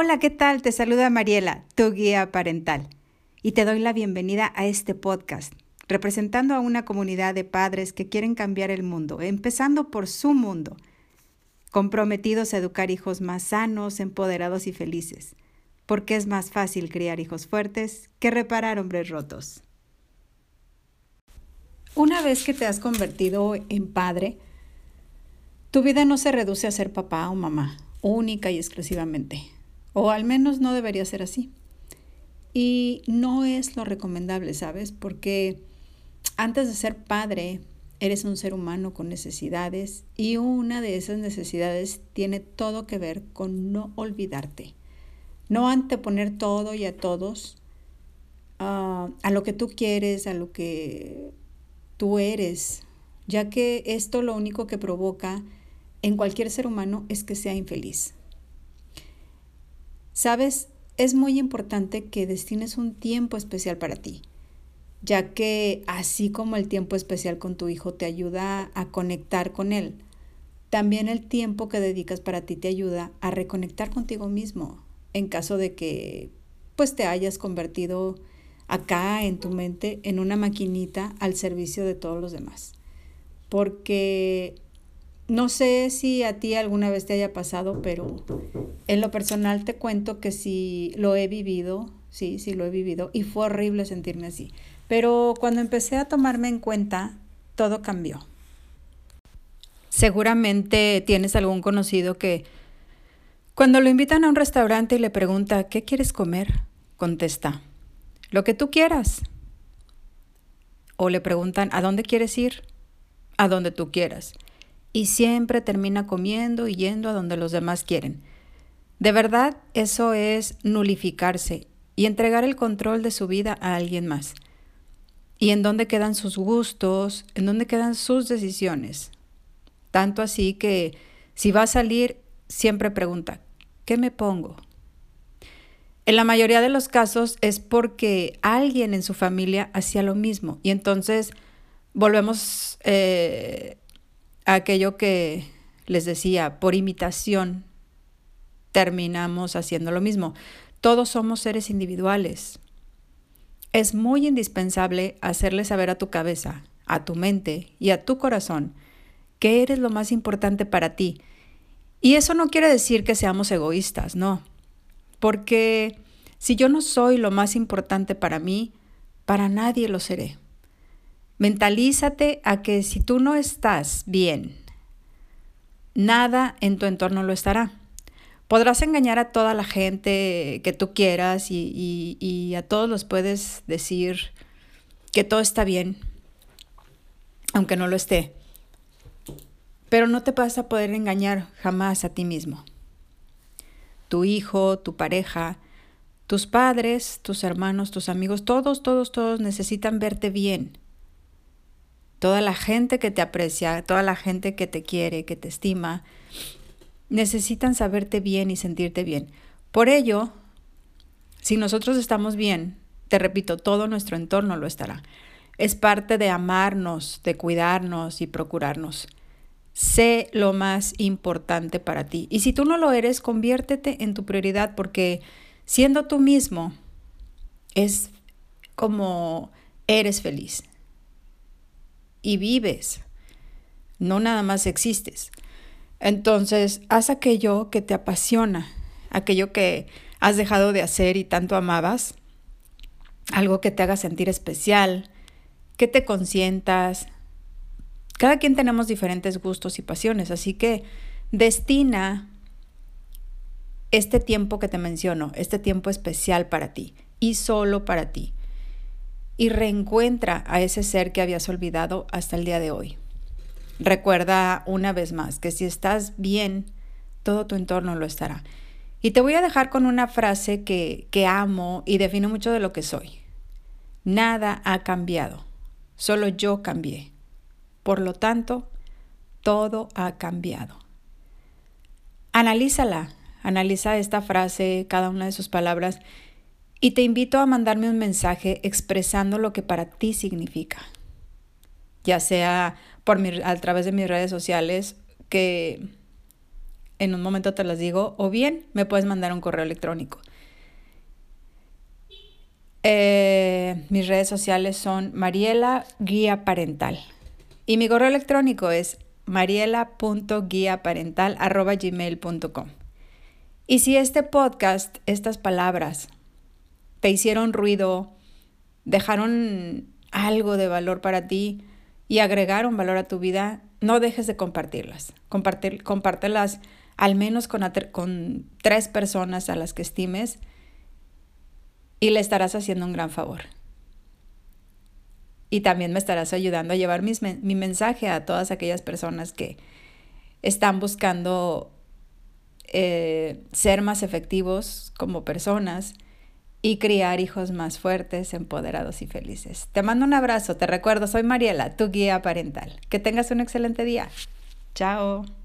Hola, ¿qué tal? Te saluda Mariela, tu guía parental, y te doy la bienvenida a este podcast, representando a una comunidad de padres que quieren cambiar el mundo, empezando por su mundo, comprometidos a educar hijos más sanos, empoderados y felices, porque es más fácil criar hijos fuertes que reparar hombres rotos. Una vez que te has convertido en padre, tu vida no se reduce a ser papá o mamá, única y exclusivamente o al menos no debería ser así. Y no es lo recomendable, ¿sabes? Porque antes de ser padre, eres un ser humano con necesidades y una de esas necesidades tiene todo que ver con no olvidarte. No anteponer todo y a todos ah, a lo que tú quieres, a lo que tú eres, ya que esto lo único que provoca en cualquier ser humano es que sea infeliz. Sabes, es muy importante que destines un tiempo especial para ti, ya que así como el tiempo especial con tu hijo te ayuda a conectar con él, también el tiempo que dedicas para ti te ayuda a reconectar contigo mismo en caso de que pues te hayas convertido acá en tu mente en una maquinita al servicio de todos los demás. Porque no sé si a ti alguna vez te haya pasado, pero en lo personal te cuento que sí lo he vivido, sí, sí lo he vivido y fue horrible sentirme así. Pero cuando empecé a tomarme en cuenta, todo cambió. Seguramente tienes algún conocido que cuando lo invitan a un restaurante y le pregunta, ¿qué quieres comer? Contesta, lo que tú quieras. O le preguntan, ¿a dónde quieres ir? A donde tú quieras y siempre termina comiendo y yendo a donde los demás quieren. De verdad, eso es nulificarse y entregar el control de su vida a alguien más. ¿Y en dónde quedan sus gustos? ¿En dónde quedan sus decisiones? Tanto así que si va a salir, siempre pregunta, ¿qué me pongo? En la mayoría de los casos es porque alguien en su familia hacía lo mismo y entonces volvemos eh, aquello que les decía, por imitación terminamos haciendo lo mismo. Todos somos seres individuales. Es muy indispensable hacerle saber a tu cabeza, a tu mente y a tu corazón que eres lo más importante para ti. Y eso no quiere decir que seamos egoístas, no. Porque si yo no soy lo más importante para mí, para nadie lo seré. Mentalízate a que si tú no estás bien, nada en tu entorno lo estará. Podrás engañar a toda la gente que tú quieras y, a todos los puedes decir que todo está bien, aunque no lo esté. Pero no te vas a poder engañar jamás a ti mismo. Tu hijo, tu pareja, tus padres, tus hermanos, tus amigos, todos, todos, todos necesitan verte bien toda la gente que te aprecia, toda la gente que te quiere, que te estima, necesitan saberte bien y sentirte bien. Por ello, si nosotros estamos bien, te repito, todo nuestro entorno lo estará. Es parte de amarnos, de cuidarnos y procurarnos. Sé lo más importante para ti. Y si tú no lo eres, conviértete en tu prioridad porque siendo tú mismo es como eres feliz y vives, no nada más existes. Entonces, haz aquello que te apasiona, aquello que has dejado de hacer y tanto amabas, algo que te haga sentir especial, que te consientas. Cada quien tenemos diferentes gustos y pasiones, así que destina este tiempo que te menciono, este tiempo especial para ti y solo para ti y reencuentra a ese ser que habías olvidado hasta el día de hoy. Recuerda una vez más que si estás bien, todo tu entorno lo estará. Y te voy a dejar con una frase que, que amo y define mucho de lo que soy. Nada ha cambiado, solo yo cambié. Por lo tanto, todo ha cambiado. Analízala, analiza esta frase, cada una de sus palabras y te invito a mandarme un mensaje expresando lo que para ti significa, ya sea por a través de mis redes sociales, que en un momento te las digo, o bien me puedes mandar un correo electrónico. Eh, mis redes sociales son Mariela Guía Parental. Y mi correo electrónico es mariela.guiaparental.gmail.com. Y si este podcast, estas palabras, te hicieron ruido, dejaron algo de valor para ti y agregaron valor a tu vida, no dejes de compartirlas. Compartir, compártelas al menos con, con tres personas a las que estimes y le estarás haciendo un gran favor. Y también me estarás ayudando a llevar mi mensaje a todas aquellas personas que están buscando eh, ser más efectivos como personas y criar hijos más fuertes, empoderados y felices. Te mando un abrazo, te recuerdo, soy Mariela, tu guía parental. Que tengas un excelente día. Chao.